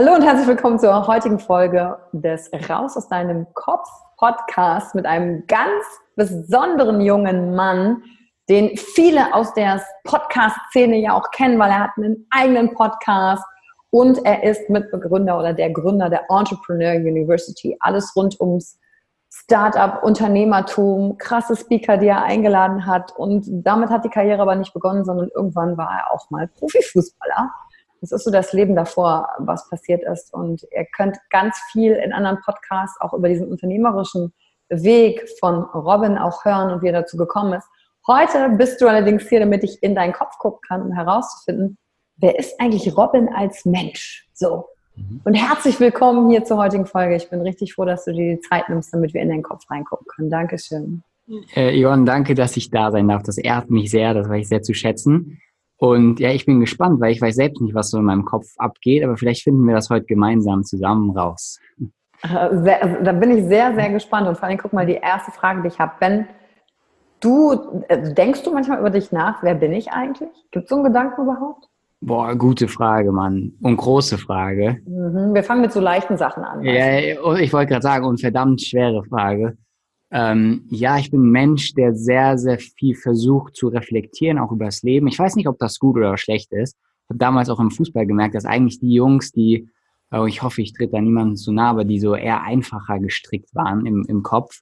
Hallo und herzlich willkommen zur heutigen Folge des Raus aus deinem Kopf Podcast mit einem ganz besonderen jungen Mann, den viele aus der Podcast-Szene ja auch kennen, weil er hat einen eigenen Podcast und er ist Mitbegründer oder der Gründer der Entrepreneur University. Alles rund ums Startup, Unternehmertum, krasse Speaker, die er eingeladen hat. Und damit hat die Karriere aber nicht begonnen, sondern irgendwann war er auch mal Profifußballer das ist so das Leben davor, was passiert ist. Und ihr könnt ganz viel in anderen Podcasts auch über diesen unternehmerischen Weg von Robin auch hören und wie er dazu gekommen ist. Heute bist du allerdings hier, damit ich in deinen Kopf gucken kann, um herauszufinden, wer ist eigentlich Robin als Mensch? So. Mhm. Und herzlich willkommen hier zur heutigen Folge. Ich bin richtig froh, dass du dir die Zeit nimmst, damit wir in deinen Kopf reingucken können. Dankeschön. Äh, Ion, danke, dass ich da sein darf. Das ehrt mich sehr, das weiß ich sehr zu schätzen. Und ja, ich bin gespannt, weil ich weiß selbst nicht, was so in meinem Kopf abgeht, aber vielleicht finden wir das heute gemeinsam zusammen raus. Sehr, also, da bin ich sehr, sehr gespannt. Und vor allem, guck mal, die erste Frage, die ich habe. Ben, du, äh, denkst du manchmal über dich nach, wer bin ich eigentlich? Gibt es so einen Gedanken überhaupt? Boah, gute Frage, Mann. Und große Frage. Mhm, wir fangen mit so leichten Sachen an. Ja, ich wollte gerade sagen, und verdammt schwere Frage. Ähm, ja, ich bin ein Mensch, der sehr, sehr viel versucht zu reflektieren, auch über das Leben. Ich weiß nicht, ob das gut oder schlecht ist. Ich habe damals auch im Fußball gemerkt, dass eigentlich die Jungs, die, oh, ich hoffe, ich tritt da niemandem zu nah, aber die so eher einfacher gestrickt waren im, im Kopf,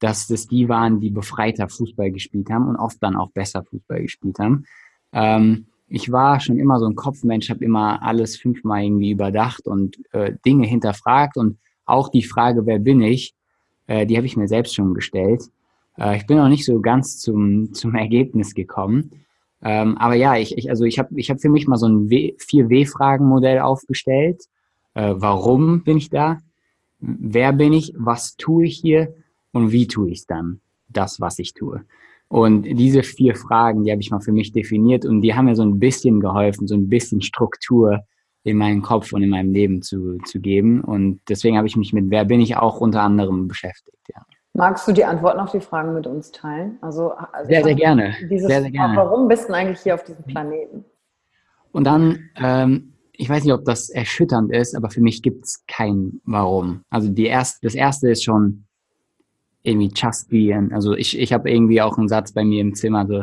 dass das die waren, die befreiter Fußball gespielt haben und oft dann auch besser Fußball gespielt haben. Ähm, ich war schon immer so ein Kopfmensch, habe immer alles fünfmal irgendwie überdacht und äh, Dinge hinterfragt und auch die Frage, wer bin ich, äh, die habe ich mir selbst schon gestellt. Äh, ich bin noch nicht so ganz zum, zum Ergebnis gekommen. Ähm, aber ja, ich, ich, also ich habe ich hab für mich mal so ein vier W-Fragen-Modell aufgestellt. Äh, warum bin ich da? Wer bin ich? Was tue ich hier? Und wie tue ich es dann? Das, was ich tue. Und diese vier Fragen, die habe ich mal für mich definiert und die haben mir so ein bisschen geholfen, so ein bisschen Struktur in meinen Kopf und in meinem Leben zu, zu geben. Und deswegen habe ich mich mit Wer bin ich auch unter anderem beschäftigt. Ja. Magst du die Antworten auf die Fragen mit uns teilen? Also, also sehr, sehr gerne. Dieses, sehr, sehr gerne. Warum bist du eigentlich hier auf diesem Planeten? Und dann, ähm, ich weiß nicht, ob das erschütternd ist, aber für mich gibt es kein Warum. Also die erst, das erste ist schon irgendwie just be. Also ich, ich habe irgendwie auch einen Satz bei mir im Zimmer, so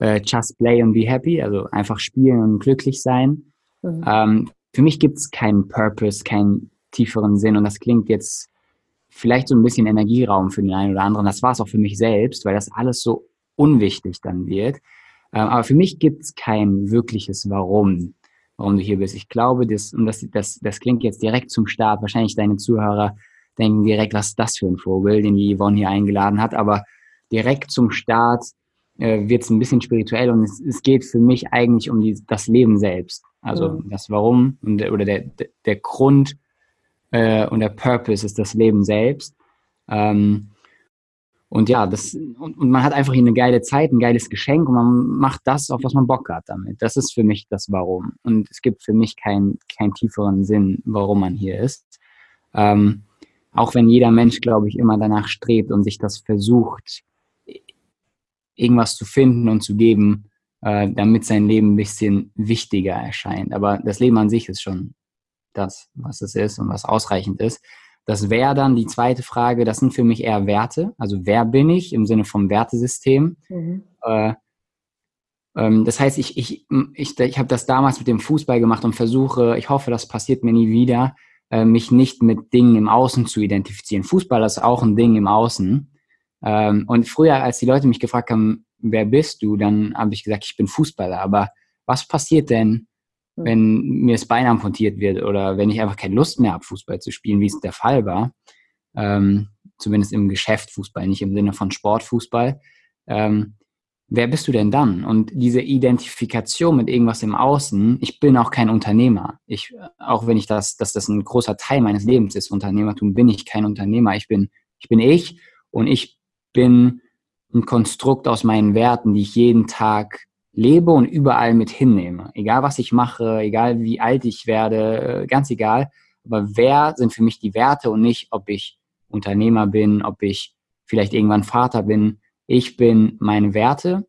äh, just play and be happy, also einfach spielen und glücklich sein. Mhm. Ähm, für mich gibt es keinen Purpose, keinen tieferen Sinn und das klingt jetzt vielleicht so ein bisschen Energieraum für den einen oder anderen. Das war es auch für mich selbst, weil das alles so unwichtig dann wird. Ähm, aber für mich gibt es kein wirkliches Warum, warum du hier bist. Ich glaube, das, und das, das, das klingt jetzt direkt zum Start, wahrscheinlich deine Zuhörer denken direkt, was ist das für ein Vogel, den die Yvonne hier eingeladen hat, aber direkt zum Start äh, wird es ein bisschen spirituell und es, es geht für mich eigentlich um die, das Leben selbst. Also mhm. das Warum und, oder der, der Grund äh, und der Purpose ist das Leben selbst. Ähm, und ja, das, und, und, man hat einfach hier eine geile Zeit, ein geiles Geschenk und man macht das, auf was man Bock hat damit. Das ist für mich das Warum. Und es gibt für mich keinen keinen tieferen Sinn, warum man hier ist. Ähm, auch wenn jeder Mensch, glaube ich, immer danach strebt und sich das versucht, irgendwas zu finden und zu geben, äh, damit sein Leben ein bisschen wichtiger erscheint. Aber das Leben an sich ist schon das, was es ist und was ausreichend ist. Das wäre dann die zweite Frage, das sind für mich eher Werte. Also wer bin ich im Sinne vom Wertesystem? Mhm. Äh, ähm, das heißt, ich, ich, ich, ich habe das damals mit dem Fußball gemacht und versuche, ich hoffe, das passiert mir nie wieder, äh, mich nicht mit Dingen im Außen zu identifizieren. Fußball ist auch ein Ding im Außen. Ähm, und früher, als die Leute mich gefragt haben, wer bist du, dann habe ich gesagt, ich bin Fußballer. Aber was passiert denn, hm. wenn mir das Bein amputiert wird oder wenn ich einfach keine Lust mehr habe, Fußball zu spielen, wie es der Fall war? Ähm, zumindest im Geschäft Fußball, nicht im Sinne von Sportfußball. Ähm, wer bist du denn dann? Und diese Identifikation mit irgendwas im Außen, ich bin auch kein Unternehmer. Ich, auch wenn ich das, dass das ein großer Teil meines Lebens ist, Unternehmertum, bin ich kein Unternehmer. Ich bin, ich bin ich und ich bin ein Konstrukt aus meinen Werten, die ich jeden Tag lebe und überall mit hinnehme. Egal was ich mache, egal wie alt ich werde, ganz egal. Aber wer sind für mich die Werte und nicht, ob ich Unternehmer bin, ob ich vielleicht irgendwann Vater bin. Ich bin meine Werte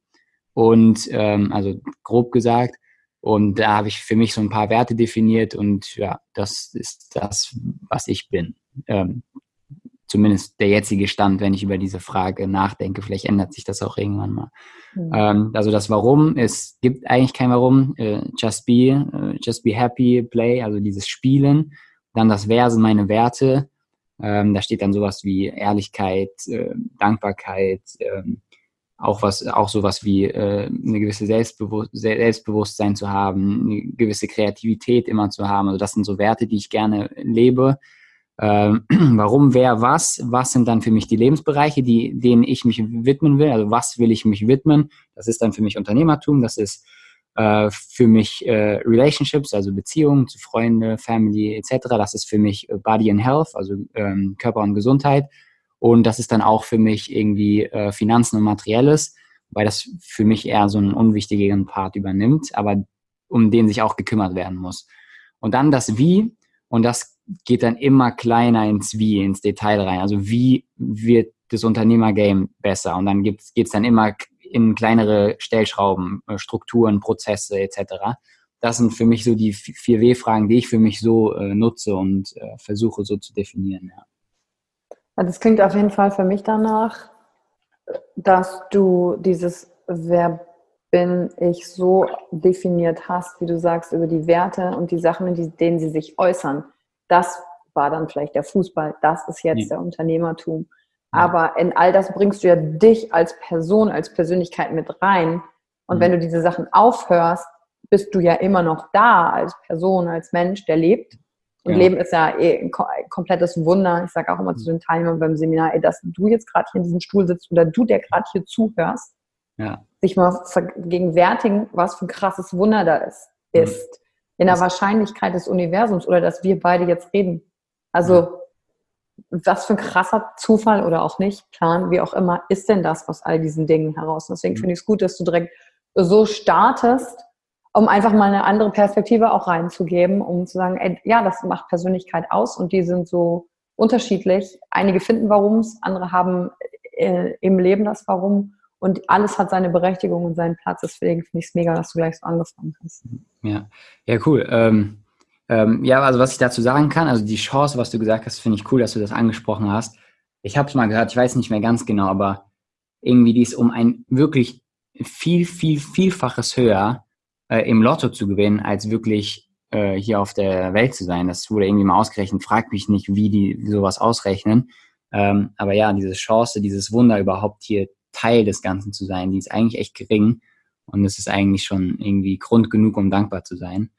und ähm, also grob gesagt. Und da habe ich für mich so ein paar Werte definiert und ja, das ist das, was ich bin. Ähm, zumindest der jetzige Stand, wenn ich über diese Frage nachdenke. Vielleicht ändert sich das auch irgendwann mal. Mhm. Ähm, also das Warum, es gibt eigentlich kein Warum. Äh, just be, äh, just be happy, play, also dieses Spielen. Dann das Wer sind meine Werte. Ähm, da steht dann sowas wie Ehrlichkeit, äh, Dankbarkeit, ähm, auch was, auch sowas wie äh, eine gewisse Selbstbewusst Selbstbewusstsein zu haben, eine gewisse Kreativität immer zu haben. Also das sind so Werte, die ich gerne lebe ähm, warum, wer, was, was sind dann für mich die Lebensbereiche, die, denen ich mich widmen will, also was will ich mich widmen, das ist dann für mich Unternehmertum, das ist äh, für mich äh, Relationships, also Beziehungen zu Freunde, Family etc., das ist für mich äh, Body and Health, also ähm, Körper und Gesundheit und das ist dann auch für mich irgendwie äh, Finanzen und Materielles, weil das für mich eher so einen unwichtigeren Part übernimmt, aber um den sich auch gekümmert werden muss. Und dann das Wie, und das geht dann immer kleiner ins Wie, ins Detail rein. Also wie wird das Unternehmergame besser? Und dann geht es dann immer in kleinere Stellschrauben, äh, Strukturen, Prozesse etc. Das sind für mich so die vier W-Fragen, die ich für mich so äh, nutze und äh, versuche so zu definieren. Ja. Das klingt auf jeden Fall für mich danach, dass du dieses Wer bin ich so definiert hast, wie du sagst, über die Werte und die Sachen, in denen sie sich äußern das war dann vielleicht der Fußball, das ist jetzt ja. der Unternehmertum. Aber in all das bringst du ja dich als Person, als Persönlichkeit mit rein. Und mhm. wenn du diese Sachen aufhörst, bist du ja immer noch da als Person, als Mensch, der lebt. Und ja. Leben ist ja eh ein komplettes Wunder. Ich sage auch immer mhm. zu den Teilnehmern beim Seminar, ey, dass du jetzt gerade hier in diesem Stuhl sitzt oder du, der gerade hier zuhörst, ja. sich mal vergegenwärtigen, was für ein krasses Wunder da ist. Mhm. ist in der Wahrscheinlichkeit des Universums oder dass wir beide jetzt reden. Also was für ein krasser Zufall oder auch nicht, Plan, wie auch immer, ist denn das aus all diesen Dingen heraus? Und deswegen mhm. finde ich es gut, dass du direkt so startest, um einfach mal eine andere Perspektive auch reinzugeben, um zu sagen, ey, ja, das macht Persönlichkeit aus und die sind so unterschiedlich. Einige finden Warums, andere haben äh, im Leben das Warum und alles hat seine Berechtigung und seinen Platz. Deswegen finde ich es mega, dass du gleich so angefangen hast. Ja, ja, cool. Ähm, ähm, ja, also was ich dazu sagen kann, also die Chance, was du gesagt hast, finde ich cool, dass du das angesprochen hast. Ich habe es mal gehört, ich weiß nicht mehr ganz genau, aber irgendwie die ist um ein wirklich viel, viel, vielfaches höher äh, im Lotto zu gewinnen, als wirklich äh, hier auf der Welt zu sein. Das wurde irgendwie mal ausgerechnet. Frag mich nicht, wie die sowas ausrechnen. Ähm, aber ja, diese Chance, dieses Wunder überhaupt hier Teil des Ganzen zu sein, die ist eigentlich echt gering. Und es ist eigentlich schon irgendwie Grund genug, um dankbar zu sein.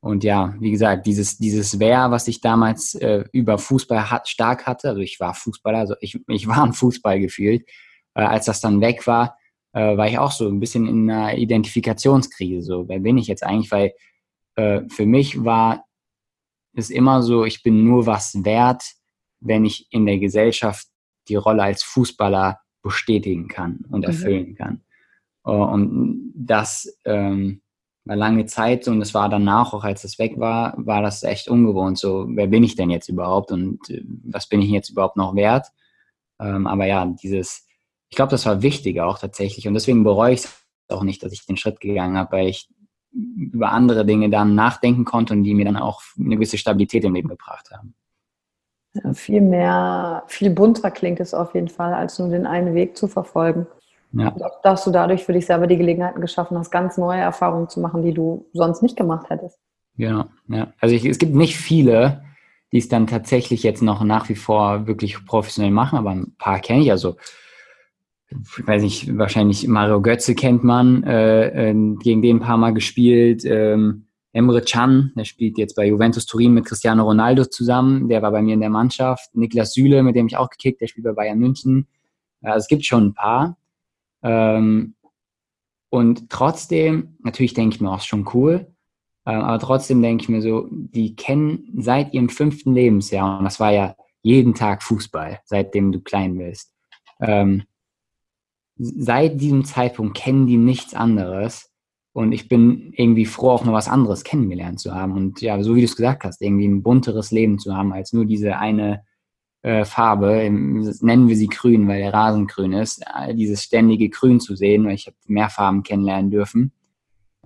Und ja, wie gesagt, dieses, dieses Wer, was ich damals äh, über Fußball hat, stark hatte, also ich war Fußballer, also ich, ich war ein Fußball gefühlt, äh, als das dann weg war, äh, war ich auch so ein bisschen in einer Identifikationskrise. So, wer bin ich jetzt eigentlich? Weil äh, für mich war es immer so, ich bin nur was wert, wenn ich in der Gesellschaft die Rolle als Fußballer bestätigen kann und mhm. erfüllen mhm. kann. Und das ähm, war lange Zeit und es war danach, auch als es weg war, war das echt ungewohnt. So, wer bin ich denn jetzt überhaupt und äh, was bin ich jetzt überhaupt noch wert? Ähm, aber ja, dieses, ich glaube, das war wichtig auch tatsächlich und deswegen bereue ich es auch nicht, dass ich den Schritt gegangen habe, weil ich über andere Dinge dann nachdenken konnte und die mir dann auch eine gewisse Stabilität im Leben gebracht haben. Ja, viel mehr, viel bunter klingt es auf jeden Fall, als nur den einen Weg zu verfolgen. Ja. Dass du dadurch für dich selber die Gelegenheiten geschaffen hast, ganz neue Erfahrungen zu machen, die du sonst nicht gemacht hättest. Genau, ja. Also ich, es gibt nicht viele, die es dann tatsächlich jetzt noch nach wie vor wirklich professionell machen, aber ein paar kenne ich. Also, ich weiß nicht, wahrscheinlich Mario Götze kennt man, äh, äh, gegen den ein paar Mal gespielt. Ähm, Emre Can, der spielt jetzt bei Juventus Turin mit Cristiano Ronaldo zusammen, der war bei mir in der Mannschaft. Niklas Süle, mit dem ich auch gekickt, der spielt bei Bayern München. Also es gibt schon ein paar. Ähm, und trotzdem, natürlich denke ich mir auch schon cool, äh, aber trotzdem denke ich mir so, die kennen seit ihrem fünften Lebensjahr, und das war ja jeden Tag Fußball, seitdem du klein bist. Ähm, seit diesem Zeitpunkt kennen die nichts anderes. Und ich bin irgendwie froh, auch noch was anderes kennengelernt zu haben. Und ja, so wie du es gesagt hast, irgendwie ein bunteres Leben zu haben, als nur diese eine äh, Farbe, nennen wir sie grün, weil der Rasen grün ist, dieses ständige Grün zu sehen, weil ich habe mehr Farben kennenlernen dürfen.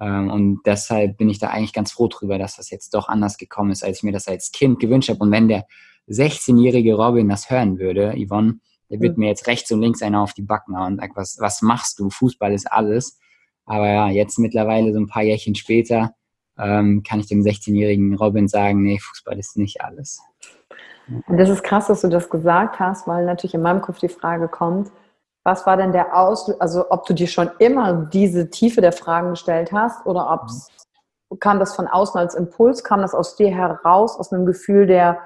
Ähm, und deshalb bin ich da eigentlich ganz froh drüber, dass das jetzt doch anders gekommen ist, als ich mir das als Kind gewünscht habe. Und wenn der 16-jährige Robin das hören würde, Yvonne, der wird mir jetzt rechts und links einer auf die Backen hauen und sagt, was, was machst du? Fußball ist alles. Aber ja, jetzt mittlerweile so ein paar Jährchen später ähm, kann ich dem 16-jährigen Robin sagen, nee, Fußball ist nicht alles. Und das ist krass, dass du das gesagt hast, weil natürlich in meinem Kopf die Frage kommt, was war denn der Aus, also ob du dir schon immer diese Tiefe der Fragen gestellt hast oder ob mhm. kam das von außen als Impuls, kam das aus dir heraus, aus einem Gefühl der,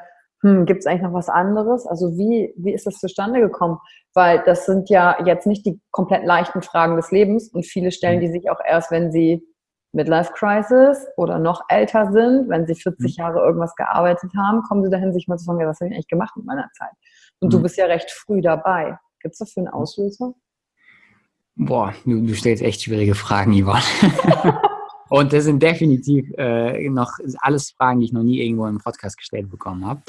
hm, gibt es eigentlich noch was anderes? Also wie, wie ist das zustande gekommen? Weil das sind ja jetzt nicht die komplett leichten Fragen des Lebens und viele stellen mhm. die sich auch erst, wenn sie Midlife Crisis oder noch älter sind, wenn sie 40 mhm. Jahre irgendwas gearbeitet haben, kommen sie dahin, sich mal zu fragen, was habe ich eigentlich gemacht mit meiner Zeit? Und mhm. du bist ja recht früh dabei. Gibt es dafür einen Auslöser? Boah, du, du stellst echt schwierige Fragen, Yvonne. Und das sind definitiv äh, noch alles Fragen, die ich noch nie irgendwo im Podcast gestellt bekommen habe.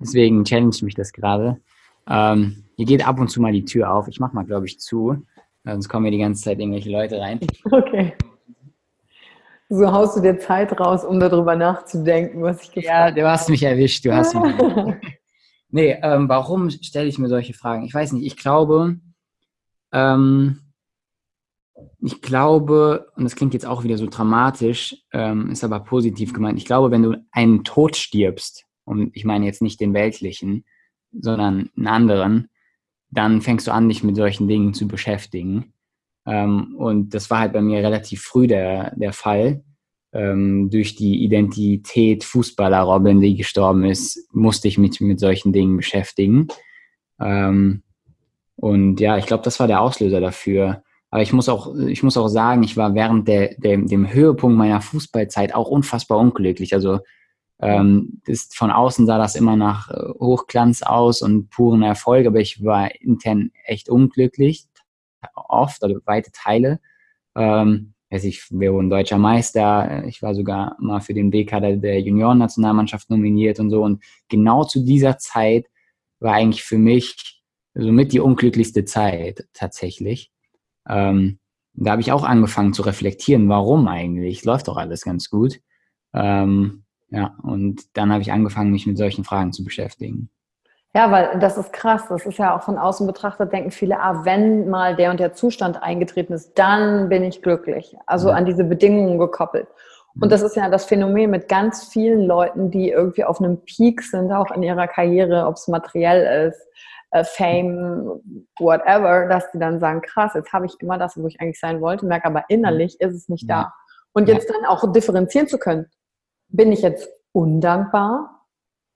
Deswegen challenge mich das gerade. Ähm, hier geht ab und zu mal die Tür auf. Ich mache mal, glaube ich, zu. Sonst kommen hier die ganze Zeit irgendwelche Leute rein. Okay. So haust du dir Zeit raus, um darüber nachzudenken, was ich gefragt habe. Ja, du hast mich erwischt, du hast mich Nee, ähm, warum stelle ich mir solche Fragen? Ich weiß nicht, ich glaube, ähm, ich glaube, und das klingt jetzt auch wieder so dramatisch, ähm, ist aber positiv gemeint, ich glaube, wenn du einen Tod stirbst, und ich meine jetzt nicht den weltlichen, sondern einen anderen, dann fängst du an, dich mit solchen Dingen zu beschäftigen. Ähm, und das war halt bei mir relativ früh der, der Fall. Ähm, durch die Identität Fußballer Robin, die gestorben ist, musste ich mich mit solchen Dingen beschäftigen. Ähm, und ja, ich glaube, das war der Auslöser dafür. Aber ich muss auch, ich muss auch sagen, ich war während der, der, dem Höhepunkt meiner Fußballzeit auch unfassbar unglücklich. Also ähm, ist, von außen sah das immer nach äh, Hochglanz aus und puren Erfolg, aber ich war intern echt unglücklich oft, also weite Teile. Ähm, weiß ich, wir wurden deutscher Meister. Ich war sogar mal für den B-Kader der Junioren-Nationalmannschaft nominiert und so. Und genau zu dieser Zeit war eigentlich für mich somit die unglücklichste Zeit tatsächlich. Ähm, da habe ich auch angefangen zu reflektieren, warum eigentlich? Läuft doch alles ganz gut. Ähm, ja, und dann habe ich angefangen, mich mit solchen Fragen zu beschäftigen. Ja, weil das ist krass. Das ist ja auch von außen betrachtet, denken viele, ah, wenn mal der und der Zustand eingetreten ist, dann bin ich glücklich. Also ja. an diese Bedingungen gekoppelt. Und das ist ja das Phänomen mit ganz vielen Leuten, die irgendwie auf einem Peak sind, auch in ihrer Karriere, ob es materiell ist, äh, Fame, whatever, dass die dann sagen, krass, jetzt habe ich immer das, wo ich eigentlich sein wollte, merke aber innerlich ist es nicht da. Und jetzt dann auch differenzieren zu können, bin ich jetzt undankbar?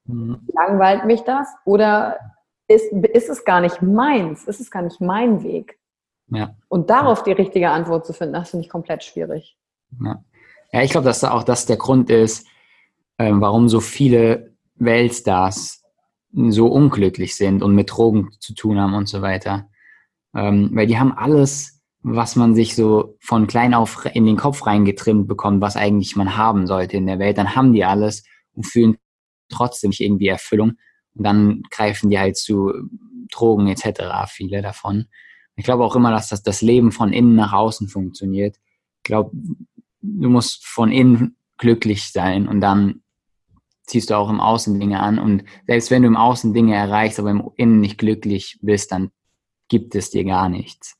Mhm. Langweilt mich das? Oder ist, ist es gar nicht meins? Ist es gar nicht mein Weg? Ja. Und darauf die richtige Antwort zu finden, das finde ich komplett schwierig. Ja. Ja, ich glaube, dass da auch das der Grund ist, ähm, warum so viele Weltstars so unglücklich sind und mit Drogen zu tun haben und so weiter. Ähm, weil die haben alles, was man sich so von klein auf in den Kopf reingetrimmt bekommt, was eigentlich man haben sollte in der Welt, dann haben die alles und fühlen trotzdem nicht irgendwie Erfüllung. Und dann greifen die halt zu Drogen etc., viele davon. Ich glaube auch immer, dass das, das Leben von innen nach außen funktioniert. Ich glaube, du musst von innen glücklich sein und dann ziehst du auch im Außen Dinge an. Und selbst wenn du im Außen Dinge erreichst, aber im Innen nicht glücklich bist, dann gibt es dir gar nichts.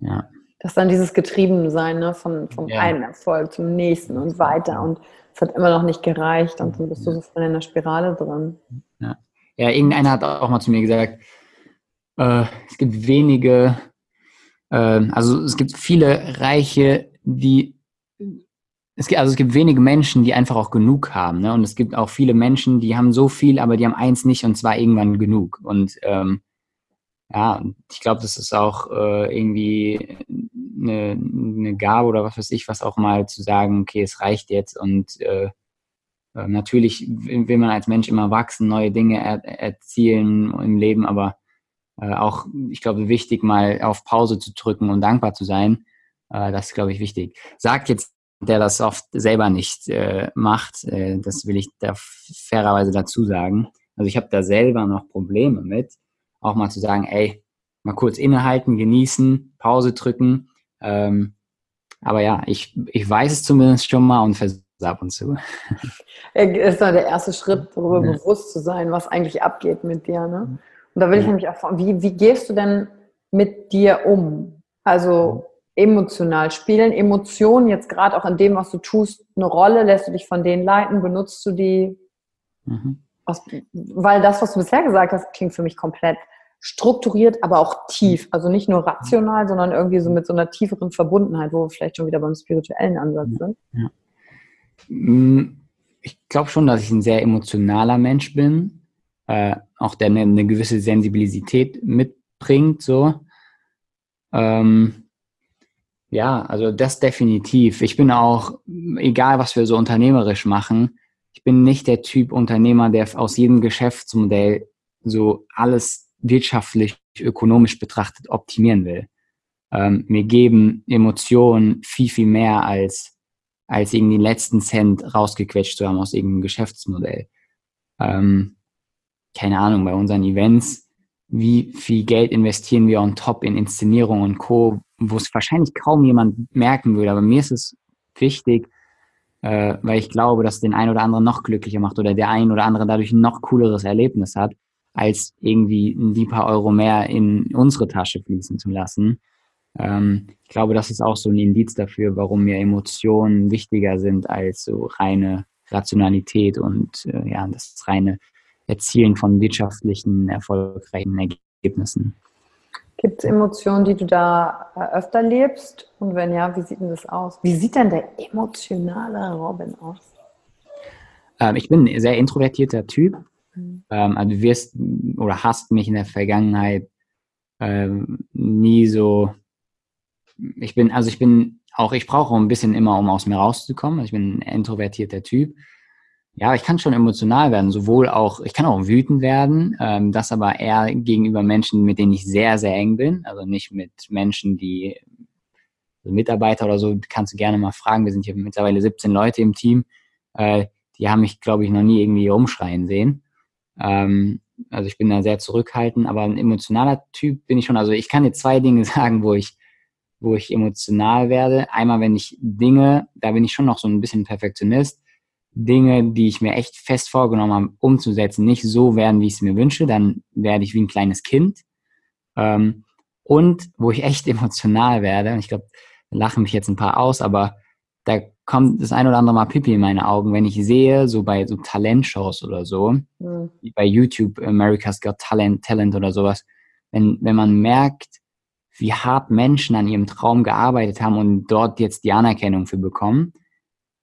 Ja. Das ist dann dieses Getriebensein ne? von, vom ja. einen Erfolg zum nächsten und weiter. Und es hat immer noch nicht gereicht und dann bist du so voll in der Spirale drin. Ja, ja irgendeiner hat auch mal zu mir gesagt, äh, es gibt wenige, äh, also es gibt viele Reiche, die es gibt, also es gibt wenige Menschen, die einfach auch genug haben. Ne? Und es gibt auch viele Menschen, die haben so viel, aber die haben eins nicht und zwar irgendwann genug. Und ähm, ja, ich glaube, das ist auch äh, irgendwie eine, eine Gabe oder was weiß ich, was auch mal zu sagen, okay, es reicht jetzt und äh, äh natürlich will man als Mensch immer wachsen, neue Dinge er, erzielen im Leben, aber äh, auch, ich glaube, wichtig, mal auf Pause zu drücken und dankbar zu sein. Äh, das ist, glaube ich, wichtig. Sagt jetzt der das oft selber nicht äh, macht. Äh, das will ich da fairerweise dazu sagen. Also ich habe da selber noch Probleme mit, auch mal zu sagen, ey, mal kurz innehalten, genießen, Pause drücken. Ähm, aber ja, ich, ich weiß es zumindest schon mal und versuche es ab und zu. Das ist dann der erste Schritt, darüber ja. bewusst zu sein, was eigentlich abgeht mit dir. Ne? Und da will ich nämlich auch fragen, wie, wie gehst du denn mit dir um? Also emotional? Spielen Emotionen jetzt gerade auch in dem, was du tust, eine Rolle? Lässt du dich von denen leiten? Benutzt du die? Mhm. Was, weil das, was du bisher gesagt hast, klingt für mich komplett strukturiert, aber auch tief. Also nicht nur rational, sondern irgendwie so mit so einer tieferen Verbundenheit, wo wir vielleicht schon wieder beim spirituellen Ansatz sind. Ja. Mm, ich glaube schon, dass ich ein sehr emotionaler Mensch bin, äh, auch der eine, eine, gewisse Sensibilität mitbringt, so. Ähm, ja, also das definitiv. Ich bin auch, egal was wir so unternehmerisch machen, ich bin nicht der Typ Unternehmer, der aus jedem Geschäftsmodell so alles wirtschaftlich, ökonomisch betrachtet optimieren will. Ähm, mir geben Emotionen viel, viel mehr als, als irgendwie den letzten Cent rausgequetscht zu haben aus irgendeinem Geschäftsmodell. Ähm, keine Ahnung, bei unseren Events, wie viel Geld investieren wir on top in Inszenierung und Co., wo es wahrscheinlich kaum jemand merken würde. Aber mir ist es wichtig, äh, weil ich glaube, dass den einen oder anderen noch glücklicher macht oder der ein oder andere dadurch ein noch cooleres Erlebnis hat, als irgendwie ein paar Euro mehr in unsere Tasche fließen zu lassen. Ähm, ich glaube, das ist auch so ein Indiz dafür, warum mir Emotionen wichtiger sind als so reine Rationalität und äh, ja, das reine Erzielen von wirtschaftlichen, erfolgreichen Ergebnissen. Gibt es Emotionen, die du da äh, öfter lebst? Und wenn ja, wie sieht denn das aus? Wie sieht denn der emotionale Robin aus? Ähm, ich bin ein sehr introvertierter Typ. Mhm. Ähm, also du wirst oder hast mich in der Vergangenheit ähm, nie so. Ich bin, also ich bin auch, ich brauche ein bisschen immer, um aus mir rauszukommen. Also ich bin ein introvertierter Typ ja, ich kann schon emotional werden, sowohl auch, ich kann auch wütend werden, ähm, das aber eher gegenüber Menschen, mit denen ich sehr, sehr eng bin, also nicht mit Menschen, die also Mitarbeiter oder so, kannst du gerne mal fragen. Wir sind hier mittlerweile 17 Leute im Team. Äh, die haben mich, glaube ich, noch nie irgendwie umschreien sehen. Ähm, also ich bin da sehr zurückhaltend, aber ein emotionaler Typ bin ich schon. Also ich kann dir zwei Dinge sagen, wo ich, wo ich emotional werde. Einmal, wenn ich Dinge, da bin ich schon noch so ein bisschen Perfektionist Dinge, die ich mir echt fest vorgenommen habe, umzusetzen, nicht so werden, wie ich es mir wünsche, dann werde ich wie ein kleines Kind. Ähm, und wo ich echt emotional werde, und ich glaube, lachen mich jetzt ein paar aus, aber da kommt das ein oder andere Mal Pipi in meine Augen, wenn ich sehe, so bei so Talentshows oder so, mhm. wie bei YouTube, America's Got Talent, Talent oder sowas, wenn, wenn man merkt, wie hart Menschen an ihrem Traum gearbeitet haben und dort jetzt die Anerkennung für bekommen,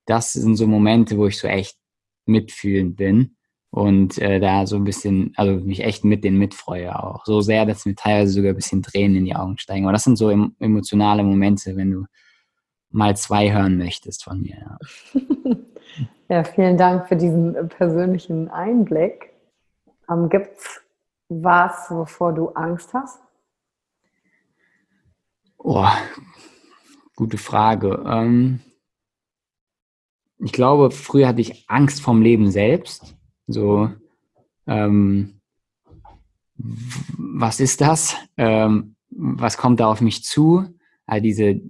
das sind so Momente, wo ich so echt mitfühlend bin und äh, da so ein bisschen, also mich echt mit den mitfreue auch. So sehr, dass mir teilweise sogar ein bisschen Tränen in die Augen steigen. Aber das sind so emotionale Momente, wenn du mal zwei hören möchtest von mir. Ja, ja vielen Dank für diesen persönlichen Einblick. Ähm, Gibt es was, wovor du Angst hast? Oh, gute Frage. Ähm, ich glaube, früher hatte ich Angst vom Leben selbst. So, ähm, was ist das? Ähm, was kommt da auf mich zu? All diese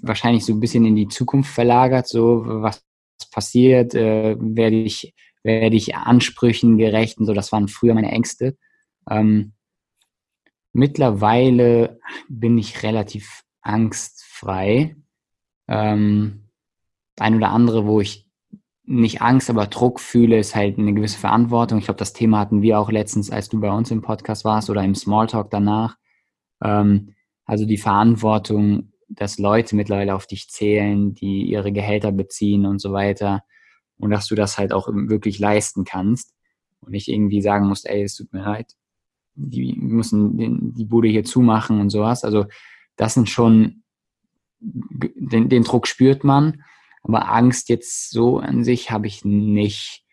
wahrscheinlich so ein bisschen in die Zukunft verlagert, so was passiert, äh, werde ich, werde ich Ansprüchen gerecht und so, das waren früher meine Ängste. Ähm, mittlerweile bin ich relativ angstfrei. Ähm, ein oder andere, wo ich nicht Angst, aber Druck fühle, ist halt eine gewisse Verantwortung. Ich glaube, das Thema hatten wir auch letztens, als du bei uns im Podcast warst oder im Smalltalk danach. Ähm, also die Verantwortung, dass Leute mittlerweile auf dich zählen, die ihre Gehälter beziehen und so weiter. Und dass du das halt auch wirklich leisten kannst. Und nicht irgendwie sagen musst, ey, es tut mir leid, die müssen die Bude hier zumachen und sowas. Also das sind schon, den, den Druck spürt man, aber Angst jetzt so an sich habe ich nicht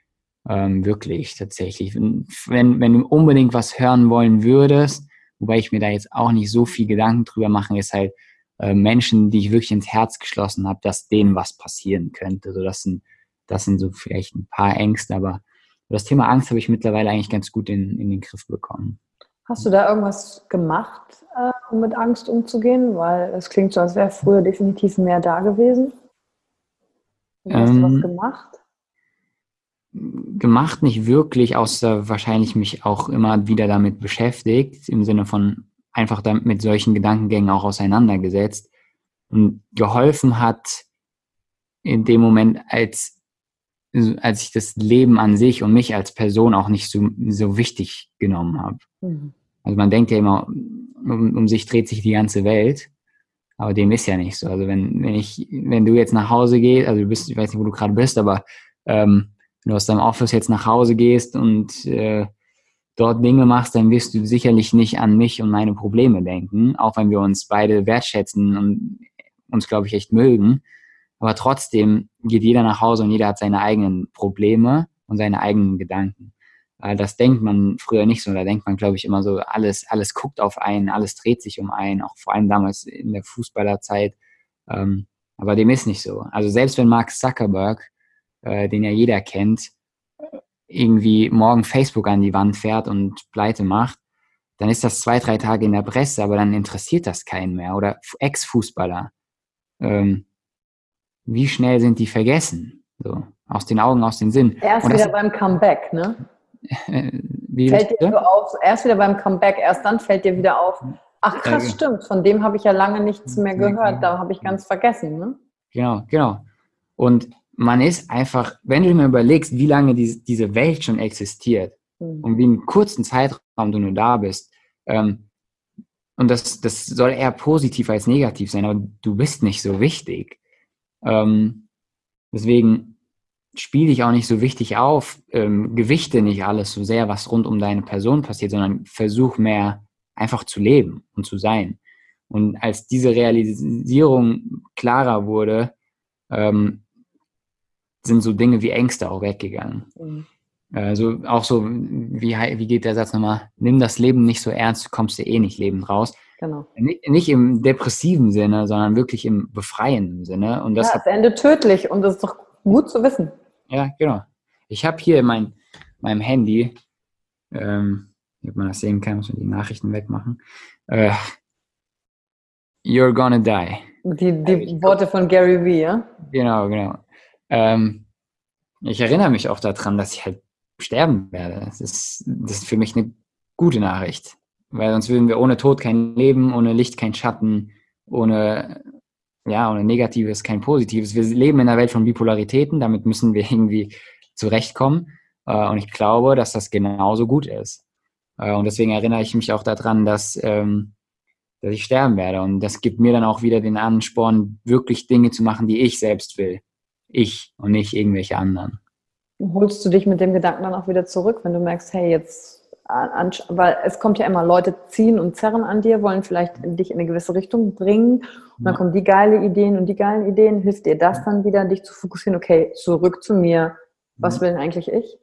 ähm, wirklich tatsächlich. Wenn, wenn du unbedingt was hören wollen würdest, wobei ich mir da jetzt auch nicht so viel Gedanken drüber mache, ist halt äh, Menschen, die ich wirklich ins Herz geschlossen habe, dass denen was passieren könnte. So, das sind, das sind so vielleicht ein paar Ängste, aber das Thema Angst habe ich mittlerweile eigentlich ganz gut in, in den Griff bekommen. Hast du da irgendwas gemacht, äh, um mit Angst umzugehen? Weil es klingt so, als wäre früher definitiv mehr da gewesen. Hast ähm, du was ähm, gemacht? Gemacht nicht wirklich, außer wahrscheinlich mich auch immer wieder damit beschäftigt, im Sinne von einfach damit mit solchen Gedankengängen auch auseinandergesetzt. Und geholfen hat in dem Moment, als, als ich das Leben an sich und mich als Person auch nicht so, so wichtig genommen habe. Mhm. Also man denkt ja immer, um, um sich dreht sich die ganze Welt. Aber dem ist ja nicht so. Also wenn, wenn ich, wenn du jetzt nach Hause gehst, also du bist, ich weiß nicht, wo du gerade bist, aber ähm, wenn du aus deinem Office jetzt nach Hause gehst und äh, dort Dinge machst, dann wirst du sicherlich nicht an mich und meine Probleme denken, auch wenn wir uns beide wertschätzen und uns, glaube ich, echt mögen. Aber trotzdem geht jeder nach Hause und jeder hat seine eigenen Probleme und seine eigenen Gedanken. Das denkt man früher nicht so. Da denkt man, glaube ich, immer so, alles, alles guckt auf einen, alles dreht sich um einen, auch vor allem damals in der Fußballerzeit. Ähm, aber dem ist nicht so. Also selbst wenn Mark Zuckerberg, äh, den ja jeder kennt, irgendwie morgen Facebook an die Wand fährt und pleite macht, dann ist das zwei, drei Tage in der Presse, aber dann interessiert das keinen mehr. Oder Ex-Fußballer. Ähm, wie schnell sind die vergessen? So, aus den Augen, aus den Sinn. Erst wieder beim Comeback, ne? Wie fällt dir so auf, erst wieder beim Comeback, erst dann fällt dir wieder auf, ach krass, ja, stimmt, von dem habe ich ja lange nichts mehr gehört, da habe ich ganz vergessen. Ne? Genau, genau. Und man ist einfach, wenn du dir mal überlegst, wie lange diese, diese Welt schon existiert mhm. und wie einen kurzen Zeitraum du nur da bist, ähm, und das, das soll eher positiv als negativ sein, aber du bist nicht so wichtig. Ähm, deswegen spiel dich auch nicht so wichtig auf, ähm, gewichte nicht alles so sehr, was rund um deine Person passiert, sondern versuch mehr einfach zu leben und zu sein. Und als diese Realisierung klarer wurde, ähm, sind so Dinge wie Ängste auch weggegangen. Mhm. Also auch so, wie, wie geht der Satz nochmal? Nimm das Leben nicht so ernst, kommst du eh nicht lebend raus. Genau. Nicht, im depressiven Sinne, sondern wirklich im befreienden Sinne. Und das ja, das Ende tödlich und das ist doch gut zu wissen. Ja, genau. Ich habe hier mein, meinem Handy, ähm, ob man das sehen kann, muss man die Nachrichten wegmachen. Äh, You're gonna die. Die, die Worte von Gary Vee, ja? Genau, genau. Ähm, ich erinnere mich auch daran, dass ich halt sterben werde. Das ist, das ist für mich eine gute Nachricht. Weil sonst würden wir ohne Tod kein Leben, ohne Licht kein Schatten, ohne, ja, ohne Negatives kein Positives. Wir leben in einer Welt von Bipolaritäten, damit müssen wir irgendwie zurechtkommen. Äh, und ich glaube, dass das genauso gut ist. Äh, und deswegen erinnere ich mich auch daran, dass, ähm, dass ich sterben werde. Und das gibt mir dann auch wieder den Ansporn, wirklich Dinge zu machen, die ich selbst will. Ich und nicht irgendwelche anderen. Holst du dich mit dem Gedanken dann auch wieder zurück, wenn du merkst, hey, jetzt weil es kommt ja immer, Leute ziehen und zerren an dir, wollen vielleicht dich in eine gewisse Richtung bringen und dann kommen die geile Ideen und die geilen Ideen. Hilft dir das dann wieder, dich zu fokussieren, okay, zurück zu mir, was will denn eigentlich ich?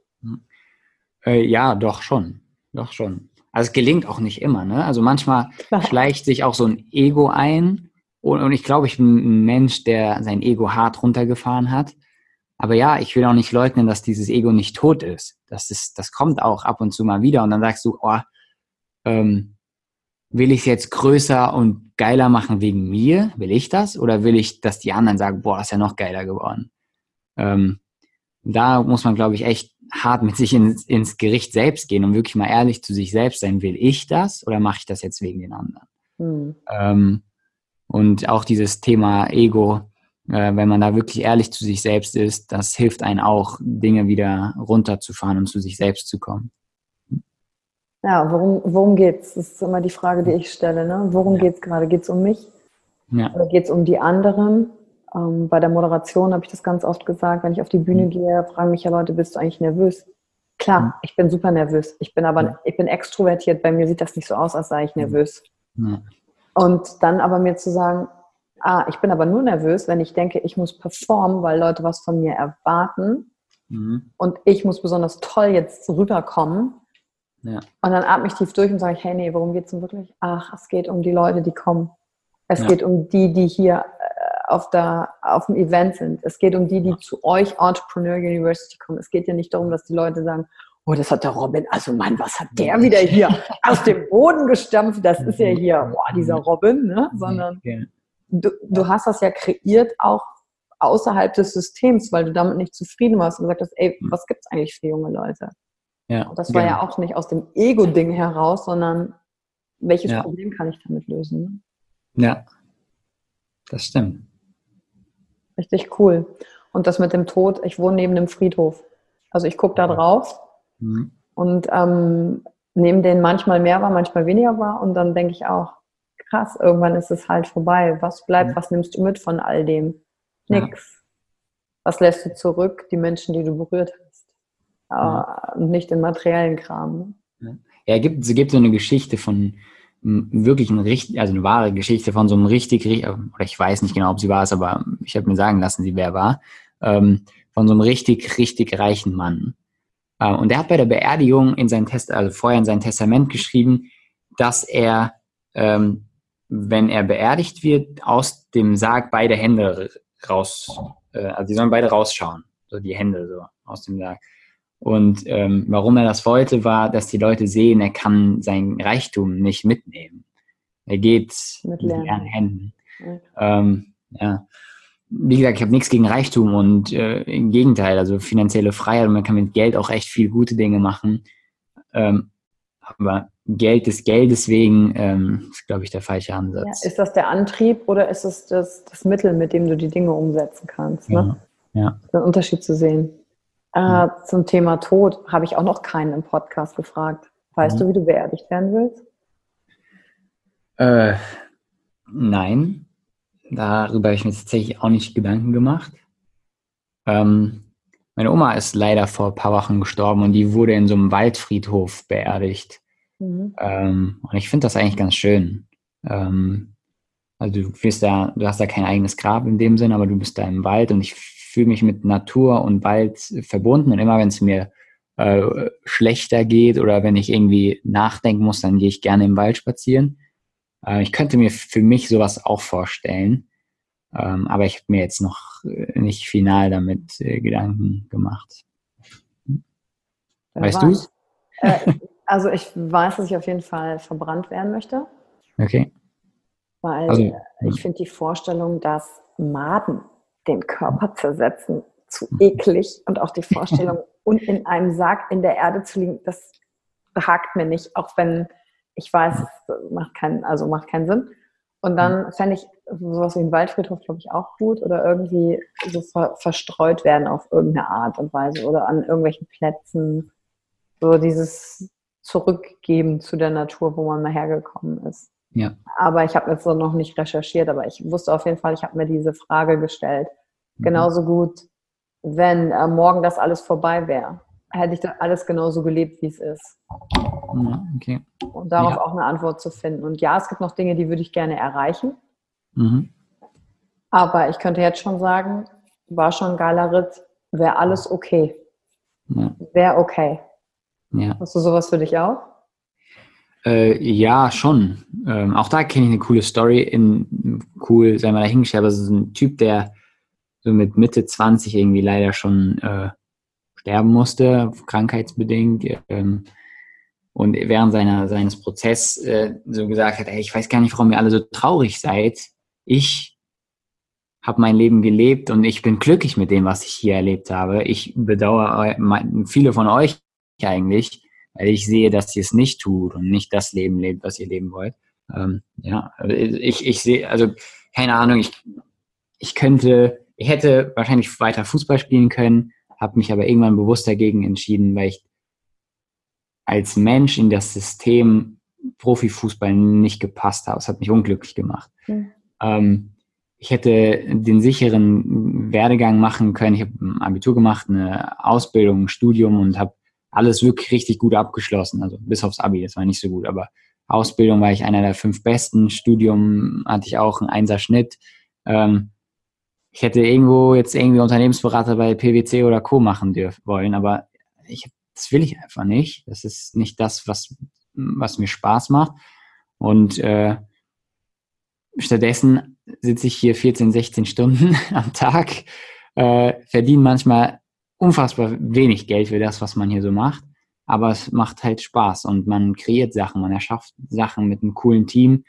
Äh, ja, doch schon, doch schon. Also es gelingt auch nicht immer, ne? Also manchmal schleicht sich auch so ein Ego ein und, und ich glaube, ich bin ein Mensch, der sein Ego hart runtergefahren hat aber ja, ich will auch nicht leugnen, dass dieses Ego nicht tot ist. Das ist, das kommt auch ab und zu mal wieder. Und dann sagst du, oh, ähm, will ich es jetzt größer und geiler machen wegen mir? Will ich das? Oder will ich, dass die anderen sagen, boah, ist ja noch geiler geworden? Ähm, da muss man, glaube ich, echt hart mit sich ins, ins Gericht selbst gehen und wirklich mal ehrlich zu sich selbst sein. Will ich das oder mache ich das jetzt wegen den anderen? Mhm. Ähm, und auch dieses Thema Ego, äh, wenn man da wirklich ehrlich zu sich selbst ist, das hilft einen auch, Dinge wieder runterzufahren und zu sich selbst zu kommen. Ja, worum, worum es? Das ist immer die Frage, die ich stelle. Ne? Worum ja. es gerade? Geht es um mich? Ja. Oder geht es um die anderen? Ähm, bei der Moderation habe ich das ganz oft gesagt, wenn ich auf die Bühne mhm. gehe, fragen mich ja Leute, bist du eigentlich nervös? Klar, mhm. ich bin super nervös. Ich bin aber, ja. ich bin extrovertiert. Bei mir sieht das nicht so aus, als sei ich nervös. Und dann aber mir zu sagen, ah, ich bin aber nur nervös, wenn ich denke, ich muss performen, weil Leute was von mir erwarten mhm. und ich muss besonders toll jetzt rüberkommen. Ja. Und dann atme ich tief durch und sage, hey, nee, worum geht es denn wirklich? Ach, es geht um die Leute, die kommen. Es ja. geht um die, die hier äh, auf, der, auf dem Event sind. Es geht um die, die ja. zu euch Entrepreneur University kommen. Es geht ja nicht darum, dass die Leute sagen, oh, das hat der Robin, also Mann, was hat der wieder hier aus dem Boden gestampft? Das ist ja hier, boah, dieser Robin, ne? sondern du, du hast das ja kreiert auch außerhalb des Systems, weil du damit nicht zufrieden warst und gesagt hast, ey, hm. was gibt es eigentlich für junge Leute? Ja, und das war genau. ja auch nicht aus dem Ego-Ding heraus, sondern welches ja. Problem kann ich damit lösen? Ja, das stimmt. Richtig cool. Und das mit dem Tod, ich wohne neben dem Friedhof. Also ich gucke da drauf mhm. und ähm, nehme den manchmal mehr wahr, manchmal weniger wahr und dann denke ich auch, krass, irgendwann ist es halt vorbei. Was bleibt, ja. was nimmst du mit von all dem? Nix. Ja. Was lässt du zurück? Die Menschen, die du berührt hast. Ja. Und nicht den materiellen Kram. Ne? Ja, es gibt, es gibt so eine Geschichte von wirklich eine richtig, also eine wahre Geschichte von so einem richtig, oder ich weiß nicht genau, ob sie war es, aber ich habe mir sagen lassen, sie wer war, ähm, von so einem richtig, richtig reichen Mann. Äh, und der hat bei der Beerdigung in sein Test, also vorher in sein Testament geschrieben, dass er ähm, wenn er beerdigt wird, aus dem Sarg beide Hände raus, äh, also die sollen beide rausschauen, so die Hände so aus dem Sarg. Und ähm, warum er das wollte, war, dass die Leute sehen, er kann sein Reichtum nicht mitnehmen. Er geht mit leeren Händen. Okay. Ähm, ja. Wie gesagt, ich habe nichts gegen Reichtum und äh, im Gegenteil, also finanzielle Freiheit und man kann mit Geld auch echt viel gute Dinge machen. Ähm, aber Geld des Geldes wegen ähm, ist, glaube ich, der falsche Ansatz. Ja, ist das der Antrieb oder ist es das, das Mittel, mit dem du die Dinge umsetzen kannst? Ne? Ja. ja. Den Unterschied zu sehen. Äh, ja. Zum Thema Tod habe ich auch noch keinen im Podcast gefragt. Weißt du, wie du beerdigt werden willst? Äh, nein, darüber habe ich mir tatsächlich auch nicht Gedanken gemacht. Ähm, meine Oma ist leider vor ein paar Wochen gestorben und die wurde in so einem Waldfriedhof beerdigt. Mhm. Ähm, und ich finde das eigentlich ganz schön. Ähm, also du wirst da, du hast da kein eigenes Grab in dem Sinn, aber du bist da im Wald und ich fühle mich mit Natur und Wald verbunden und immer wenn es mir äh, schlechter geht oder wenn ich irgendwie nachdenken muss, dann gehe ich gerne im Wald spazieren. Äh, ich könnte mir für mich sowas auch vorstellen, ähm, aber ich habe mir jetzt noch äh, nicht final damit äh, Gedanken gemacht. Weißt du äh, also ich weiß, dass ich auf jeden Fall verbrannt werden möchte. Okay. Weil also, ich finde die Vorstellung, dass Maden den Körper zersetzen, zu eklig und auch die Vorstellung, und in einem Sarg in der Erde zu liegen, das behagt mir nicht, auch wenn ich weiß, es macht keinen, also macht keinen Sinn. Und dann fände ich sowas wie ein Waldfriedhof, glaube ich, auch gut oder irgendwie so ver verstreut werden auf irgendeine Art und Weise oder an irgendwelchen Plätzen. So dieses Zurückgeben zu der Natur, wo man mal hergekommen ist. Ja. Aber ich habe jetzt so noch nicht recherchiert, aber ich wusste auf jeden Fall, ich habe mir diese Frage gestellt. Mhm. Genauso gut, wenn äh, morgen das alles vorbei wäre, hätte ich das alles genauso gelebt, wie es ist. Ja, okay. Und darauf ja. auch eine Antwort zu finden. Und ja, es gibt noch Dinge, die würde ich gerne erreichen. Mhm. Aber ich könnte jetzt schon sagen, war schon ein geiler Ritt, wäre alles okay. Ja. Wäre okay. Ja. Hast du sowas für dich auch? Äh, ja, schon. Ähm, auch da kenne ich eine coole Story. In, cool, sei mal dahingestellt, aber es ist ein Typ, der so mit Mitte 20 irgendwie leider schon äh, sterben musste, krankheitsbedingt. Ähm, und während seiner, seines Prozesses äh, so gesagt hat, ey, ich weiß gar nicht, warum ihr alle so traurig seid. Ich habe mein Leben gelebt und ich bin glücklich mit dem, was ich hier erlebt habe. Ich bedauere viele von euch eigentlich, weil ich sehe, dass ihr es nicht tut und nicht das Leben lebt, was ihr leben wollt. Ähm, ja, ich, ich sehe, also keine Ahnung, ich, ich könnte, ich hätte wahrscheinlich weiter Fußball spielen können, habe mich aber irgendwann bewusst dagegen entschieden, weil ich als Mensch in das System Profifußball nicht gepasst habe. Es hat mich unglücklich gemacht. Mhm. Ähm, ich hätte den sicheren Werdegang machen können. Ich habe ein Abitur gemacht, eine Ausbildung, ein Studium und habe alles wirklich richtig gut abgeschlossen. Also bis aufs Abi, das war nicht so gut, aber Ausbildung war ich einer der fünf besten. Studium hatte ich auch einen Einser-Schnitt. Ähm, ich hätte irgendwo jetzt irgendwie Unternehmensberater bei PwC oder Co. machen dürfen wollen, aber ich, das will ich einfach nicht. Das ist nicht das, was, was mir Spaß macht. Und äh, stattdessen sitze ich hier 14, 16 Stunden am Tag, äh, verdiene manchmal unfassbar wenig Geld für das, was man hier so macht. Aber es macht halt Spaß und man kreiert Sachen, man erschafft Sachen mit einem coolen Team.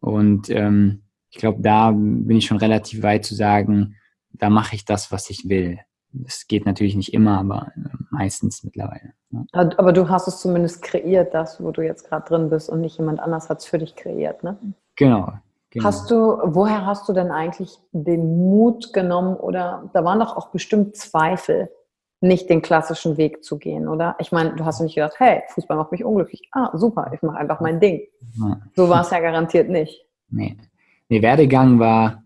Und ähm, ich glaube, da bin ich schon relativ weit zu sagen, da mache ich das, was ich will. Das geht natürlich nicht immer, aber äh, meistens mittlerweile. Ja. Aber du hast es zumindest kreiert, das, wo du jetzt gerade drin bist und nicht jemand anders hat es für dich kreiert, ne? Genau, genau. Hast du, woher hast du denn eigentlich den Mut genommen oder da waren doch auch bestimmt Zweifel, nicht den klassischen Weg zu gehen, oder? Ich meine, du hast nicht gedacht, hey, Fußball macht mich unglücklich. Ah, super, ich mache einfach mein Ding. Ja. So war es ja garantiert nicht. Nee. Der Werdegang war,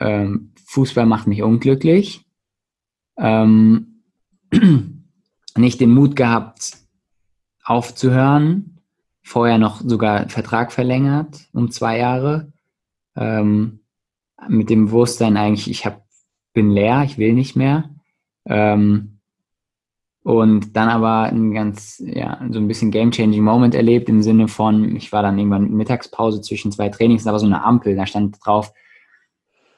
ähm, Fußball macht mich unglücklich. Ähm, nicht den Mut gehabt, aufzuhören. Vorher noch sogar Vertrag verlängert um zwei Jahre. Ähm, mit dem Bewusstsein eigentlich, ich hab, bin leer, ich will nicht mehr. Ähm, und dann aber ein ganz, ja, so ein bisschen game-changing Moment erlebt im Sinne von, ich war dann irgendwann Mittagspause zwischen zwei Trainings, da war so eine Ampel, da stand drauf,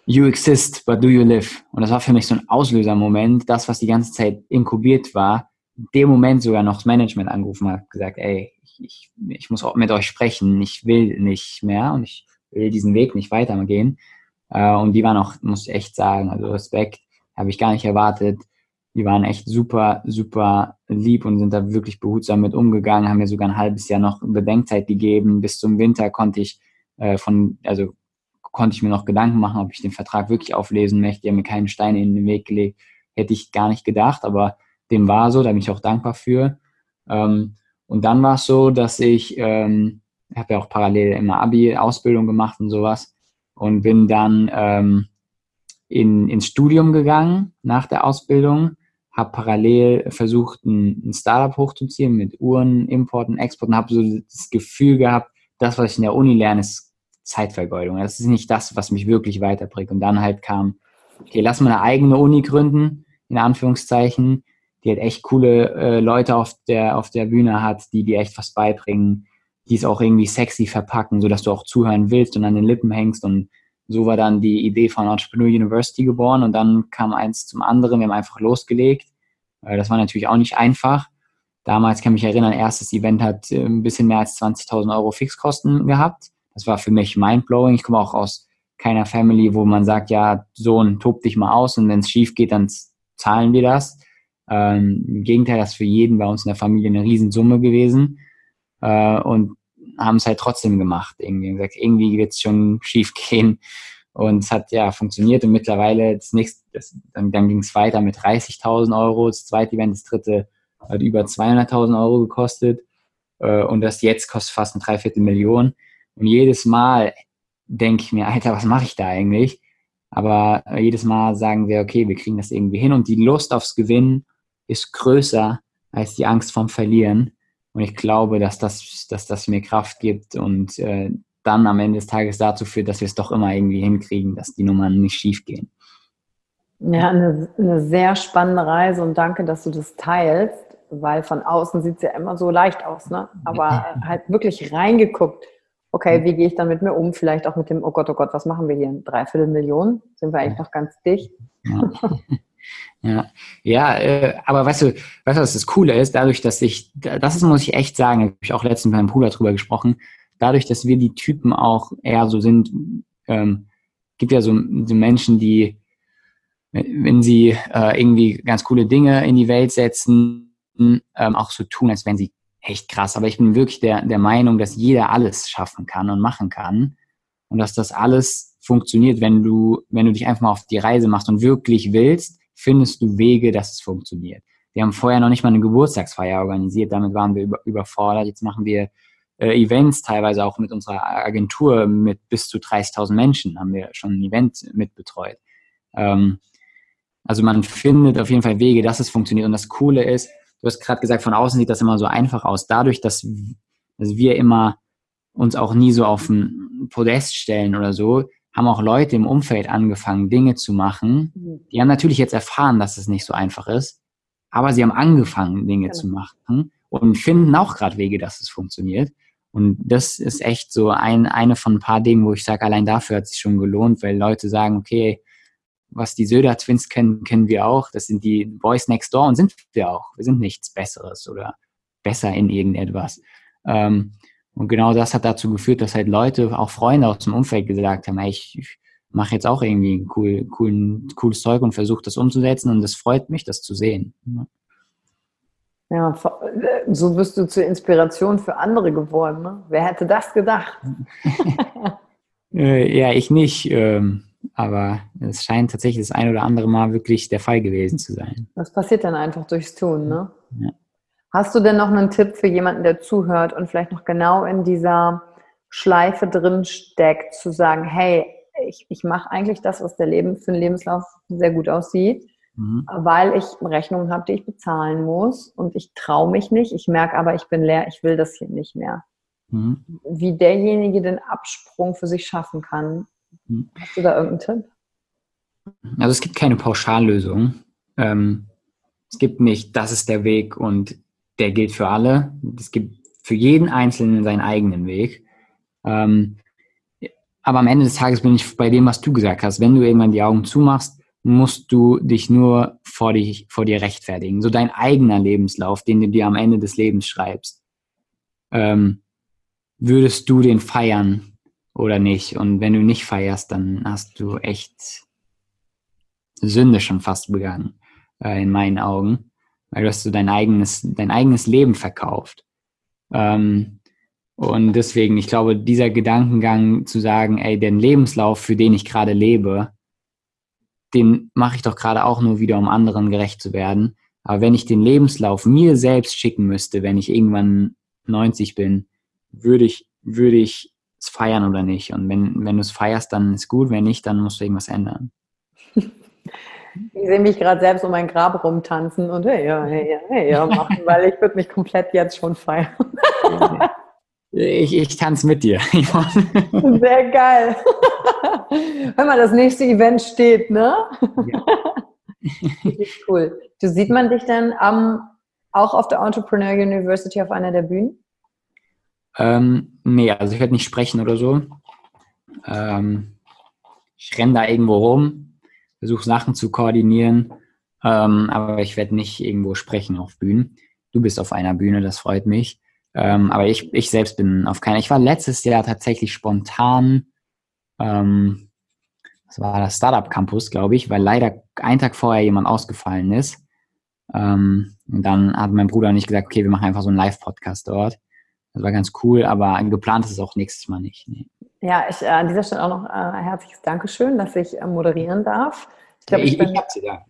you exist, but do you live? Und das war für mich so ein Auslösermoment, das, was die ganze Zeit inkubiert war, in dem Moment sogar noch das Management angerufen hat, gesagt, ey, ich, ich, muss auch mit euch sprechen, ich will nicht mehr und ich will diesen Weg nicht weitergehen. Äh, und die waren auch, muss ich echt sagen, also Respekt, habe ich gar nicht erwartet die waren echt super, super lieb und sind da wirklich behutsam mit umgegangen, haben mir sogar ein halbes Jahr noch Bedenkzeit gegeben. Bis zum Winter konnte ich äh, von, also konnte ich mir noch Gedanken machen, ob ich den Vertrag wirklich auflesen möchte. Die haben mir keinen Stein in den Weg gelegt. Hätte ich gar nicht gedacht, aber dem war so, da bin ich auch dankbar für. Ähm, und dann war es so, dass ich, ähm, habe ja auch parallel immer Abi-Ausbildung gemacht und sowas und bin dann ähm, in, ins Studium gegangen nach der Ausbildung habe parallel versucht, ein, ein, Startup hochzuziehen mit Uhren, Importen, Exporten, habe so das Gefühl gehabt, das, was ich in der Uni lerne, ist Zeitvergeudung. Das ist nicht das, was mich wirklich weiterbringt. Und dann halt kam, okay, lass mal eine eigene Uni gründen, in Anführungszeichen, die halt echt coole äh, Leute auf der, auf der Bühne hat, die dir echt was beibringen, die es auch irgendwie sexy verpacken, sodass du auch zuhören willst und an den Lippen hängst und so war dann die Idee von Entrepreneur University geboren und dann kam eins zum anderen. Wir haben einfach losgelegt. Das war natürlich auch nicht einfach. Damals kann ich mich erinnern, erstes Event hat ein bisschen mehr als 20.000 Euro Fixkosten gehabt. Das war für mich mindblowing. Ich komme auch aus keiner Family, wo man sagt, ja, Sohn, tob dich mal aus und wenn es schief geht, dann zahlen wir das. Ähm, Im Gegenteil, das ist für jeden bei uns in der Familie eine Riesensumme gewesen. Äh, und haben es halt trotzdem gemacht. Irgendwie irgendwie wird es schon schief gehen. Und es hat ja funktioniert und mittlerweile das nächste, das, dann, dann ging es weiter mit 30.000 Euro. Das zweite Event, das dritte hat über 200.000 Euro gekostet. Äh, und das jetzt kostet fast eine Dreiviertel Million. Und jedes Mal denke ich mir, Alter, was mache ich da eigentlich? Aber äh, jedes Mal sagen wir, okay, wir kriegen das irgendwie hin. Und die Lust aufs Gewinnen ist größer als die Angst vom Verlieren. Und ich glaube, dass das, dass das mir Kraft gibt und äh, dann am Ende des Tages dazu führt, dass wir es doch immer irgendwie hinkriegen, dass die Nummern nicht schief gehen. Ja, eine, eine sehr spannende Reise und danke, dass du das teilst, weil von außen sieht es ja immer so leicht aus, ne? Aber halt wirklich reingeguckt, okay, wie gehe ich dann mit mir um? Vielleicht auch mit dem, oh Gott, oh Gott, was machen wir hier? Dreiviertel Millionen? Sind wir eigentlich noch ganz dicht? Ja. Ja, ja äh, aber weißt du, weißt du, was das Coole ist? Dadurch, dass ich, das ist, muss ich echt sagen, habe ich auch letztens mit meinem Bruder drüber gesprochen, dadurch, dass wir die Typen auch eher so sind, ähm, gibt ja so, so Menschen, die, wenn sie äh, irgendwie ganz coole Dinge in die Welt setzen, ähm, auch so tun, als wären sie echt krass. Aber ich bin wirklich der, der Meinung, dass jeder alles schaffen kann und machen kann und dass das alles funktioniert, wenn du, wenn du dich einfach mal auf die Reise machst und wirklich willst findest du Wege, dass es funktioniert. Wir haben vorher noch nicht mal eine Geburtstagsfeier organisiert, damit waren wir über, überfordert. Jetzt machen wir äh, Events, teilweise auch mit unserer Agentur mit bis zu 30.000 Menschen haben wir schon ein Event mitbetreut. Ähm, also man findet auf jeden Fall Wege, dass es funktioniert. Und das Coole ist, du hast gerade gesagt, von außen sieht das immer so einfach aus. Dadurch, dass, dass wir immer uns auch nie so auf ein Podest stellen oder so, haben auch Leute im Umfeld angefangen, Dinge zu machen. Mhm. Die haben natürlich jetzt erfahren, dass es nicht so einfach ist, aber sie haben angefangen, Dinge genau. zu machen und finden auch gerade Wege, dass es funktioniert. Und das ist echt so ein, eine von ein paar Dingen, wo ich sage, allein dafür hat sich schon gelohnt, weil Leute sagen, okay, was die Söder Twins kennen, kennen wir auch. Das sind die Boys Next Door und sind wir auch. Wir sind nichts Besseres oder besser in irgendetwas. Ähm, und genau das hat dazu geführt, dass halt Leute, auch Freunde aus dem Umfeld gesagt haben, hey, ich, ich mache jetzt auch irgendwie cool, cool, cooles Zeug und versuche das umzusetzen und es freut mich, das zu sehen. Ja, so bist du zur Inspiration für andere geworden. Ne? Wer hätte das gedacht? Äh, ja, ich nicht. Ähm, aber es scheint tatsächlich das ein oder andere Mal wirklich der Fall gewesen zu sein. Das passiert dann einfach durchs Tun, ne? Ja. Hast du denn noch einen Tipp für jemanden, der zuhört und vielleicht noch genau in dieser Schleife drin steckt, zu sagen, hey, ich, ich mache eigentlich das, was der Leben für den Lebenslauf sehr gut aussieht, mhm. weil ich Rechnungen habe, die ich bezahlen muss und ich traue mich nicht. Ich merke aber, ich bin leer, ich will das hier nicht mehr. Mhm. Wie derjenige den Absprung für sich schaffen kann. Mhm. Hast du da irgendeinen Tipp? Also es gibt keine Pauschallösung. Ähm, es gibt nicht, das ist der Weg und der gilt für alle. Es gibt für jeden Einzelnen seinen eigenen Weg. Ähm, aber am Ende des Tages bin ich bei dem, was du gesagt hast. Wenn du irgendwann die Augen zumachst, musst du dich nur vor, dich, vor dir rechtfertigen. So dein eigener Lebenslauf, den du dir am Ende des Lebens schreibst. Ähm, würdest du den feiern oder nicht? Und wenn du nicht feierst, dann hast du echt Sünde schon fast begangen, äh, in meinen Augen weil du hast so dein eigenes, dein eigenes Leben verkauft. Ähm, und deswegen, ich glaube, dieser Gedankengang zu sagen, ey, den Lebenslauf, für den ich gerade lebe, den mache ich doch gerade auch nur wieder, um anderen gerecht zu werden. Aber wenn ich den Lebenslauf mir selbst schicken müsste, wenn ich irgendwann 90 bin, würde ich, würde ich es feiern oder nicht? Und wenn, wenn du es feierst, dann ist gut, wenn nicht, dann musst du irgendwas ändern. Ich sehe mich gerade selbst um mein Grab rumtanzen und hey, ja, hey, ja, hey, ja machen, weil ich würde mich komplett jetzt schon feiern. Ich, ich tanze mit dir. Sehr geil. Hör mal, das nächste Event steht, ne? Ja. cool. Du sieht man dich dann um, auch auf der Entrepreneur University auf einer der Bühnen? Ähm, nee, also ich werde nicht sprechen oder so. Ähm, ich renne da irgendwo rum, versuche Sachen zu koordinieren, ähm, aber ich werde nicht irgendwo sprechen auf Bühnen. Du bist auf einer Bühne, das freut mich. Ähm, aber ich, ich selbst bin auf keiner. Ich war letztes Jahr tatsächlich spontan ähm, das war das Startup Campus, glaube ich, weil leider einen Tag vorher jemand ausgefallen ist. Ähm, und dann hat mein Bruder nicht gesagt, okay, wir machen einfach so einen Live-Podcast dort. Das war ganz cool, aber geplant ist es auch nächstes Mal nicht. Nee. Ja, ich, äh, an dieser Stelle auch noch äh, ein herzliches Dankeschön, dass ich äh, moderieren darf. Ich glaube, ich, ich,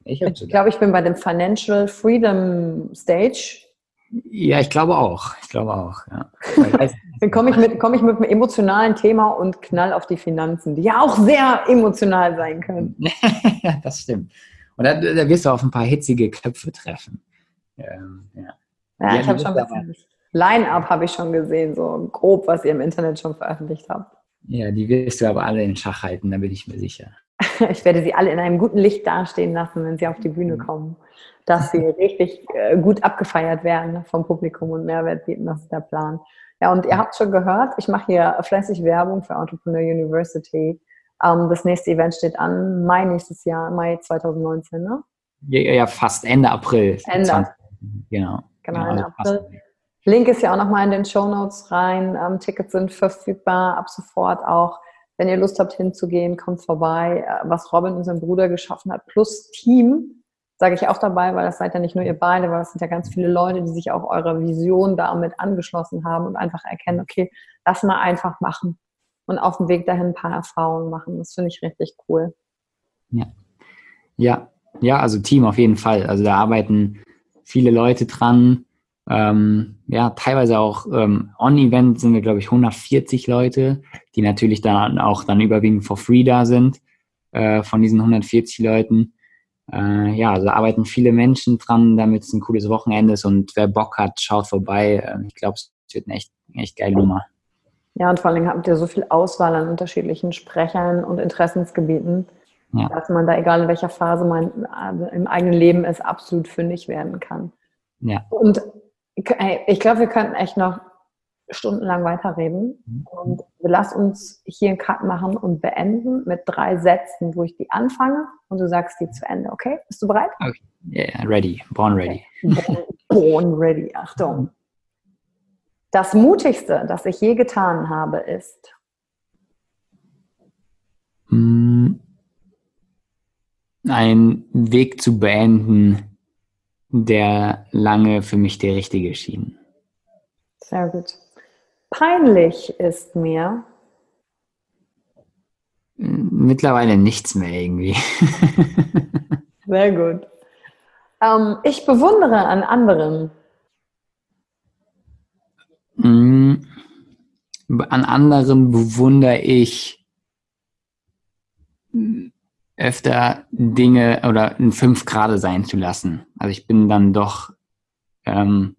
ich, ich, ich, glaub, ich bin bei dem Financial Freedom Stage. Ja, ich glaube auch. Ich glaube auch, ja. Dann komme ich, mit, komm ich mit einem emotionalen Thema und knall auf die Finanzen, die ja auch sehr emotional sein können. das stimmt. Und da, da, wirst du auf ein paar hitzige Köpfe treffen. Ähm, ja. ja, ich habe schon ein Line-Up habe ich schon gesehen, so grob, was ihr im Internet schon veröffentlicht habt. Ja, die wirst du aber alle in Schach halten, da bin ich mir sicher. ich werde sie alle in einem guten Licht dastehen lassen, wenn sie auf die Bühne mhm. kommen. Dass sie richtig äh, gut abgefeiert werden vom Publikum und Mehrwert bieten, das ist der Plan. Ja, und ihr habt schon gehört, ich mache hier fleißig Werbung für Entrepreneur University. Ähm, das nächste Event steht an, Mai nächstes Jahr, Mai 2019, ne? Ja, ja fast Ende April. Ende. 20, genau. Genau, genau Ende also April. Link ist ja auch nochmal in den Show Notes rein. Ähm, Tickets sind verfügbar ab sofort auch. Wenn ihr Lust habt hinzugehen, kommt vorbei. Äh, was Robin und sein Bruder geschaffen hat, plus Team, sage ich auch dabei, weil das seid ja nicht nur ihr beide, weil das sind ja ganz viele Leute, die sich auch eurer Vision damit angeschlossen haben und einfach erkennen, okay, lass mal einfach machen und auf dem Weg dahin ein paar Erfahrungen machen. Das finde ich richtig cool. Ja. Ja, ja, also Team auf jeden Fall. Also da arbeiten viele Leute dran ähm, ja, teilweise auch ähm, On-Event sind wir, glaube ich, 140 Leute, die natürlich dann auch dann überwiegend for free da sind äh, von diesen 140 Leuten. Äh, ja, also arbeiten viele Menschen dran, damit es ein cooles Wochenende ist und wer Bock hat, schaut vorbei. Äh, ich glaube, es wird eine echt, echt geile Nummer. Ja, und vor allem habt ihr so viel Auswahl an unterschiedlichen Sprechern und Interessensgebieten, ja. dass man da, egal in welcher Phase man äh, im eigenen Leben ist, absolut fündig werden kann. Ja. Und ich glaube, wir könnten echt noch stundenlang weiterreden. Mhm. Und lass uns hier einen Cut machen und beenden mit drei Sätzen, wo ich die anfange und du sagst die zu Ende. Okay? Bist du bereit? Okay. Yeah, ready. Born ready. Born, born ready. Achtung. Das Mutigste, das ich je getan habe, ist. Mm. Einen Weg zu beenden, der lange für mich der richtige schien. Sehr gut. Peinlich ist mir. Mittlerweile nichts mehr irgendwie. Sehr gut. Ähm, ich bewundere an anderen. Mm, an anderen bewundere ich öfter Dinge oder ein fünf Grade sein zu lassen. Also ich bin dann doch ähm,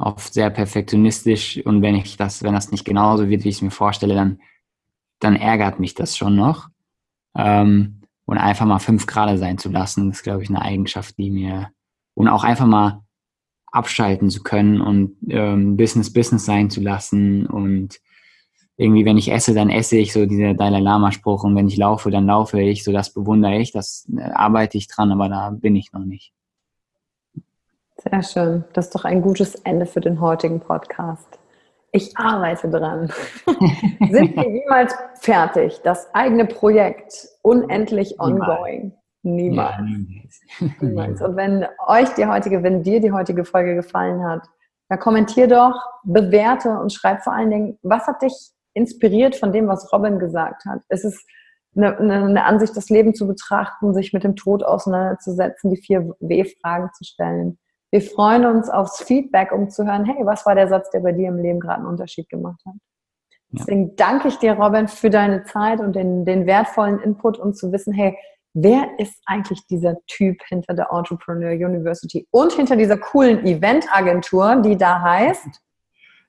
oft sehr perfektionistisch und wenn ich das, wenn das nicht genauso wird, wie ich es mir vorstelle, dann, dann ärgert mich das schon noch. Ähm, und einfach mal fünf Grade sein zu lassen, ist, glaube ich, eine Eigenschaft, die mir und auch einfach mal abschalten zu können und ähm, Business Business sein zu lassen und irgendwie, wenn ich esse, dann esse ich, so dieser Dalai Lama-Spruch. Und wenn ich laufe, dann laufe ich. So, das bewundere ich, das äh, arbeite ich dran, aber da bin ich noch nicht. Sehr schön. Das ist doch ein gutes Ende für den heutigen Podcast. Ich arbeite dran. Sind wir niemals fertig? Das eigene Projekt unendlich ongoing. Niemals. Niemals. niemals. Und wenn euch die heutige, wenn dir die heutige Folge gefallen hat, dann kommentier doch, bewerte und schreib vor allen Dingen, was hat dich inspiriert von dem, was Robin gesagt hat. Es ist eine, eine Ansicht, das Leben zu betrachten, sich mit dem Tod auseinanderzusetzen, die vier W-Fragen zu stellen. Wir freuen uns aufs Feedback, um zu hören, hey, was war der Satz, der bei dir im Leben gerade einen Unterschied gemacht hat? Deswegen danke ich dir, Robin, für deine Zeit und den, den wertvollen Input und zu wissen, hey, wer ist eigentlich dieser Typ hinter der Entrepreneur University und hinter dieser coolen Eventagentur, die da heißt?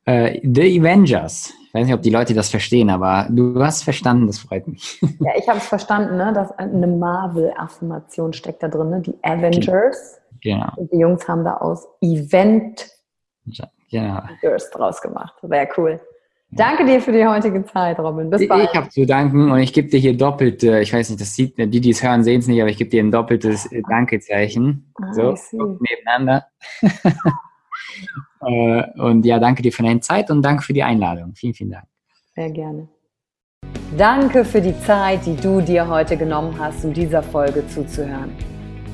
Uh, The Avengers. Ich weiß nicht, ob die Leute das verstehen, aber du hast verstanden, das freut mich. Ja, ich habe es verstanden, ne? dass eine Marvel-Affirmation steckt da drin, ne? die Avengers. Genau. Und die Jungs haben da aus Event genau. draus gemacht. Sehr cool. Danke dir für die heutige Zeit, Robin. Bis bald. Ich habe zu danken und ich gebe dir hier doppelt, ich weiß nicht, das sieht, die, die es hören, sehen es nicht, aber ich gebe dir ein doppeltes äh, Dankezeichen. Ah, so, nebeneinander. Äh, und ja, danke dir für deine Zeit und danke für die Einladung. Vielen, vielen Dank. Sehr gerne. Danke für die Zeit, die du dir heute genommen hast, um dieser Folge zuzuhören.